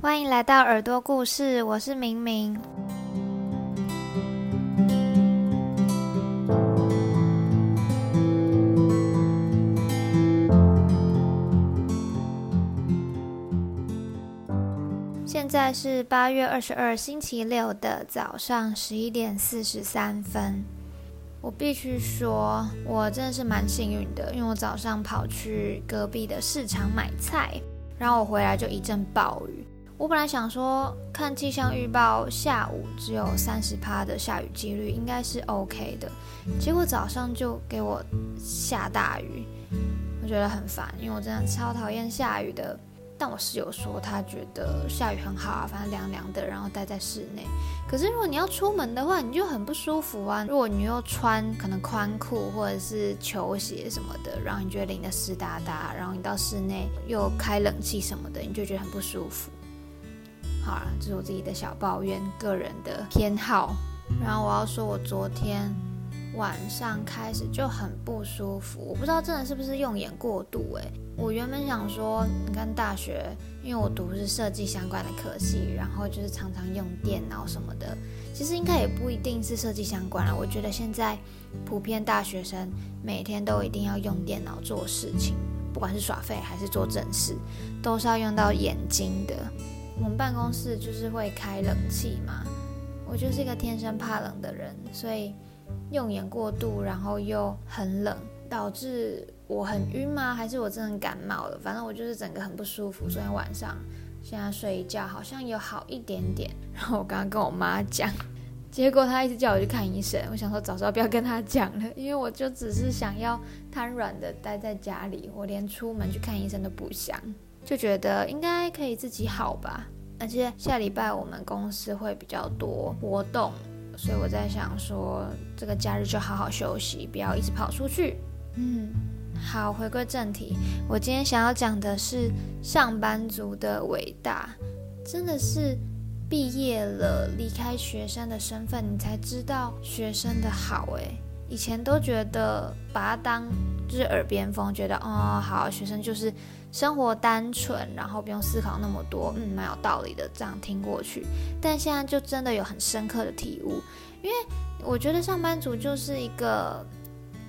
欢迎来到耳朵故事，我是明明。现在是八月二十二星期六的早上十一点四十三分。我必须说，我真的是蛮幸运的，因为我早上跑去隔壁的市场买菜，然后我回来就一阵暴雨。我本来想说，看气象预报，下午只有三十趴的下雨几率，应该是 OK 的。结果早上就给我下大雨，我觉得很烦，因为我真的超讨厌下雨的。但我室友说，他觉得下雨很好啊，反正凉凉的，然后待在室内。可是如果你要出门的话，你就很不舒服啊。如果你又穿可能宽裤或者是球鞋什么的，然后你觉得淋得湿哒哒，然后你到室内又开冷气什么的，你就觉得很不舒服。好了，这是我自己的小抱怨，个人的偏好。然后我要说，我昨天。晚上开始就很不舒服，我不知道真的是不是用眼过度诶，我原本想说，你看大学，因为我读是设计相关的科系，然后就是常常用电脑什么的，其实应该也不一定是设计相关了。我觉得现在普遍大学生每天都一定要用电脑做事情，不管是耍废还是做正事，都是要用到眼睛的。我们办公室就是会开冷气嘛，我就是一个天生怕冷的人，所以。用眼过度，然后又很冷，导致我很晕吗？还是我真的感冒了？反正我就是整个很不舒服。昨天晚上，现在睡一觉好像有好一点点。然后我刚刚跟我妈讲，结果她一直叫我去看医生。我想说早知道不要跟她讲了，因为我就只是想要瘫软的待在家里，我连出门去看医生都不想，就觉得应该可以自己好吧。而且下礼拜我们公司会比较多活动。所以我在想说，这个假日就好好休息，不要一直跑出去。嗯，好，回归正题，我今天想要讲的是上班族的伟大，真的是毕业了，离开学生的身份，你才知道学生的好。诶，以前都觉得把它当就是耳边风，觉得哦，好，学生就是。生活单纯，然后不用思考那么多，嗯，蛮有道理的，这样听过去。但现在就真的有很深刻的体悟，因为我觉得上班族就是一个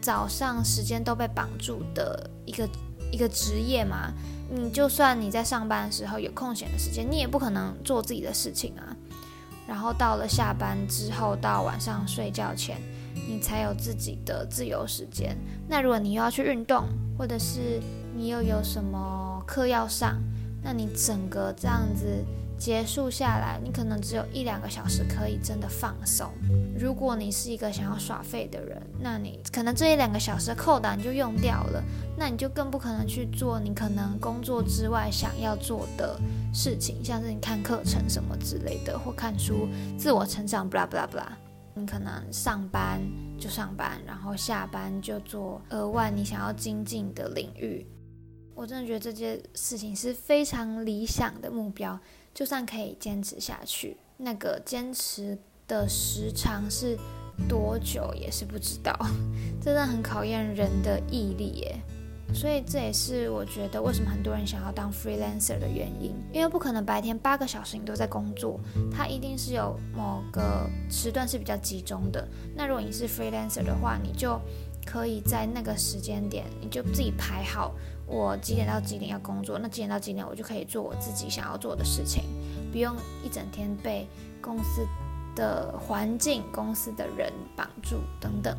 早上时间都被绑住的一个一个职业嘛。你就算你在上班的时候有空闲的时间，你也不可能做自己的事情啊。然后到了下班之后，到晚上睡觉前，你才有自己的自由时间。那如果你又要去运动，或者是你又有什么课要上？那你整个这样子结束下来，你可能只有一两个小时可以真的放松。如果你是一个想要耍废的人，那你可能这一两个小时的扣打你就用掉了，那你就更不可能去做你可能工作之外想要做的事情，像是你看课程什么之类的，或看书、自我成长，blah blah blah。你可能上班就上班，然后下班就做额外你想要精进的领域。我真的觉得这件事情是非常理想的目标，就算可以坚持下去，那个坚持的时长是多久也是不知道，真的很考验人的毅力耶。所以这也是我觉得为什么很多人想要当 freelancer 的原因，因为不可能白天八个小时你都在工作，它一定是有某个时段是比较集中的。那如果你是 freelancer 的话，你就可以在那个时间点，你就自己排好。我几点到几点要工作？那几点到几点我就可以做我自己想要做的事情，不用一整天被公司的环境、公司的人绑住等等。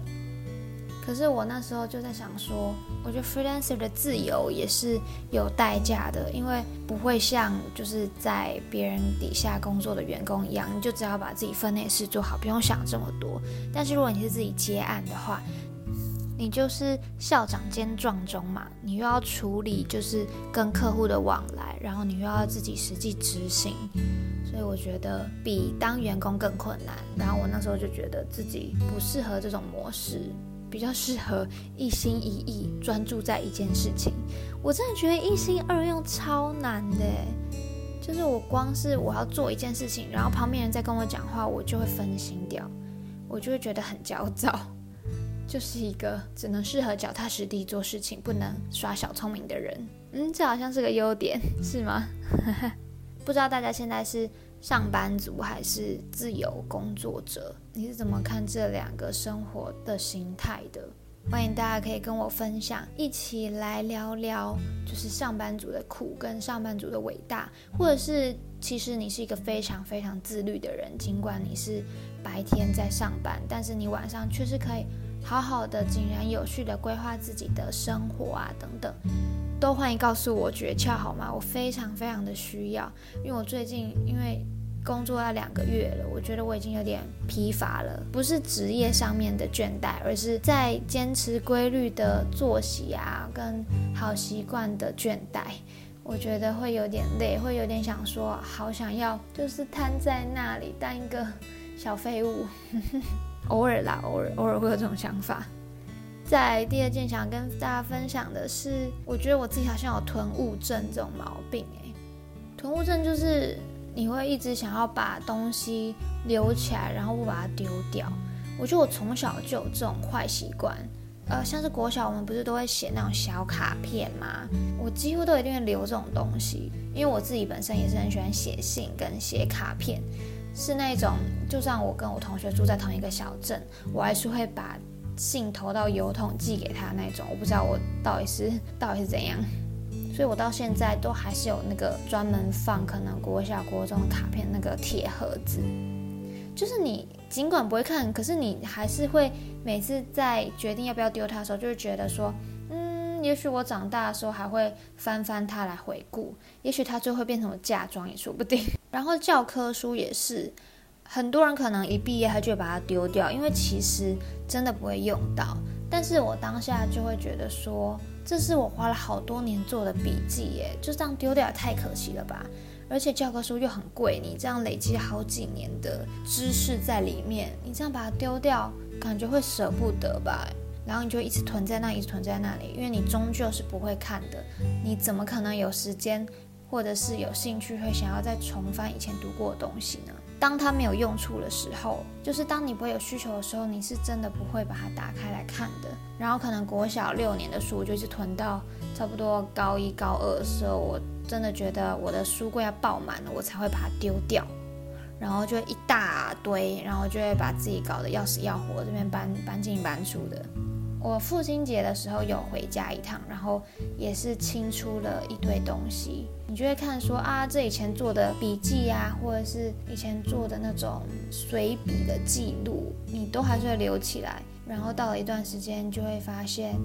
可是我那时候就在想说，我觉得 freelancer 的自由也是有代价的，因为不会像就是在别人底下工作的员工一样，你就只要把自己分内事做好，不用想这么多。但是如果你是自己接案的话，你就是校长兼壮中嘛，你又要处理就是跟客户的往来，然后你又要自己实际执行，所以我觉得比当员工更困难。然后我那时候就觉得自己不适合这种模式，比较适合一心一意专注在一件事情。我真的觉得一心二用超难的，就是我光是我要做一件事情，然后旁边人在跟我讲话，我就会分心掉，我就会觉得很焦躁。就是一个只能适合脚踏实地做事情，不能耍小聪明的人。嗯，这好像是个优点，是吗？不知道大家现在是上班族还是自由工作者？你是怎么看这两个生活的形态的？欢迎大家可以跟我分享，一起来聊聊，就是上班族的苦跟上班族的伟大，或者是其实你是一个非常非常自律的人，尽管你是白天在上班，但是你晚上却是可以好好的井然有序的规划自己的生活啊，等等，都欢迎告诉我诀窍好吗？我非常非常的需要，因为我最近因为。工作要两个月了，我觉得我已经有点疲乏了，不是职业上面的倦怠，而是在坚持规律的作息啊，跟好习惯的倦怠。我觉得会有点累，会有点想说，好想要就是瘫在那里当一个小废物。偶尔啦，偶尔偶尔会有这种想法。在第二件想跟大家分享的是，我觉得我自己好像有囤物症这种毛病诶，囤物症就是。你会一直想要把东西留起来，然后不把它丢掉。我觉得我从小就有这种坏习惯。呃，像是国小我们不是都会写那种小卡片吗？我几乎都一定会留这种东西，因为我自己本身也是很喜欢写信跟写卡片，是那种就算我跟我同学住在同一个小镇，我还是会把信投到邮筒寄给他那种。我不知道我到底是到底是怎样。所以我到现在都还是有那个专门放可能国小国中的卡片那个铁盒子，就是你尽管不会看，可是你还是会每次在决定要不要丢它的时候，就会觉得说，嗯，也许我长大的时候还会翻翻它来回顾，也许它最后变成我嫁妆也说不定。然后教科书也是，很多人可能一毕业他就把它丢掉，因为其实真的不会用到。但是我当下就会觉得说，这是我花了好多年做的笔记耶，就这样丢掉也太可惜了吧！而且教科书又很贵，你这样累积好几年的知识在里面，你这样把它丢掉，感觉会舍不得吧？然后你就一直囤在那，一直囤在那里，因为你终究是不会看的，你怎么可能有时间或者是有兴趣会想要再重翻以前读过的东西呢？当它没有用处的时候，就是当你不会有需求的时候，你是真的不会把它打开来看的。然后可能国小六年的书，我就一直囤到差不多高一高二的时候，我真的觉得我的书柜要爆满了，我才会把它丢掉。然后就一大堆，然后就会把自己搞得要死要活，这边搬搬进搬出的。我父亲节的时候有回家一趟，然后也是清出了一堆东西。你就会看说啊，这以前做的笔记啊，或者是以前做的那种随笔的记录，你都还是会留起来。然后到了一段时间，就会发现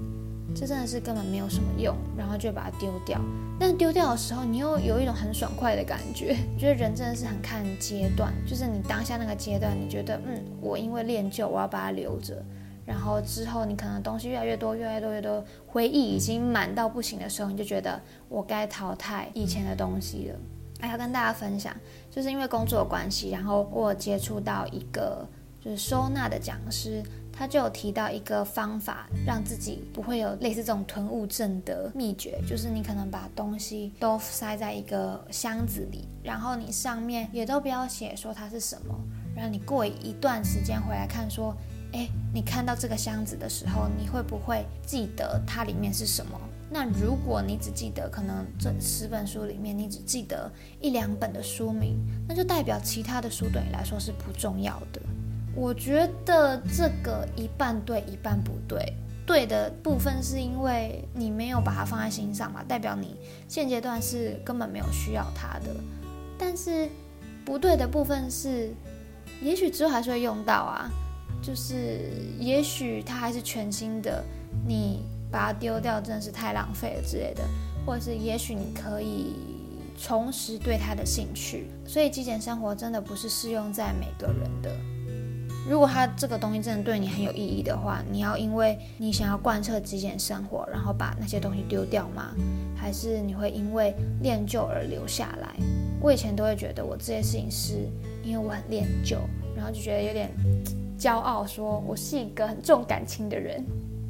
这真的是根本没有什么用，然后就把它丢掉。但丢掉的时候，你又有一种很爽快的感觉，觉得人真的是很看阶段，就是你当下那个阶段，你觉得嗯，我因为练就，我要把它留着。然后之后，你可能东西越来越多，越来越多，越多，回忆已经满到不行的时候，你就觉得我该淘汰以前的东西了。还要跟大家分享，就是因为工作关系，然后我接触到一个就是收纳的讲师，他就有提到一个方法，让自己不会有类似这种囤物症的秘诀，就是你可能把东西都塞在一个箱子里，然后你上面也都不要写说它是什么，然后你过一段时间回来看说。哎，你看到这个箱子的时候，你会不会记得它里面是什么？那如果你只记得可能这十本书里面，你只记得一两本的书名，那就代表其他的书对你来说是不重要的。我觉得这个一半对，一半不对。对的部分是因为你没有把它放在心上嘛，代表你现阶段是根本没有需要它的。但是不对的部分是，也许之后还是会用到啊。就是，也许它还是全新的，你把它丢掉真的是太浪费了之类的，或者是也许你可以重拾对它的兴趣。所以极简生活真的不是适用在每个人的。如果它这个东西真的对你很有意义的话，你要因为你想要贯彻极简生活，然后把那些东西丢掉吗？还是你会因为练就而留下来？我以前都会觉得我这些事情是因为我很练旧，然后就觉得有点。骄傲说：“我是一个很重感情的人。”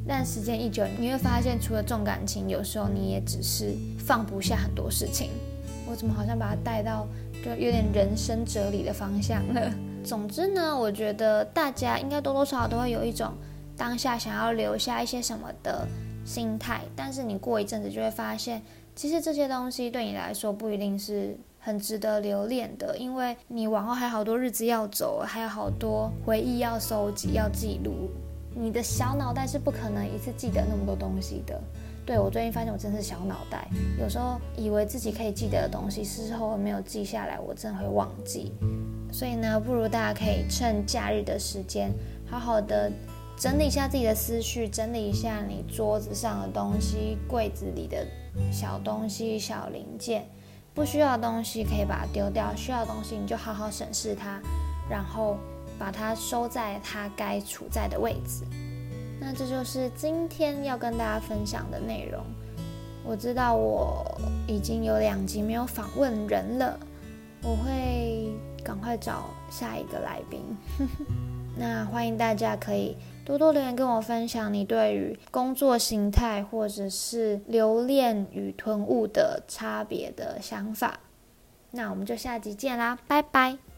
但时间一久，你会发现，除了重感情，有时候你也只是放不下很多事情。我怎么好像把它带到就有点人生哲理的方向了？总之呢，我觉得大家应该多多少少都会有一种当下想要留下一些什么的心态，但是你过一阵子就会发现，其实这些东西对你来说不一定是很值得留恋的，因为你往后还有好多日子要走，还有好多回忆要收集、要记录。你的小脑袋是不可能一次记得那么多东西的。对我最近发现，我真是小脑袋，有时候以为自己可以记得的东西，事后没有记下来，我真的会忘记。所以呢，不如大家可以趁假日的时间，好好的整理一下自己的思绪，整理一下你桌子上的东西、柜子里的小东西、小零件，不需要的东西可以把它丢掉，需要的东西你就好好审视它，然后把它收在它该处在的位置。那这就是今天要跟大家分享的内容。我知道我已经有两集没有访问人了，我会赶快找下一个来宾。那欢迎大家可以多多留言跟我分享你对于工作形态或者是留恋与吞物的差别的想法。那我们就下集见啦，拜拜。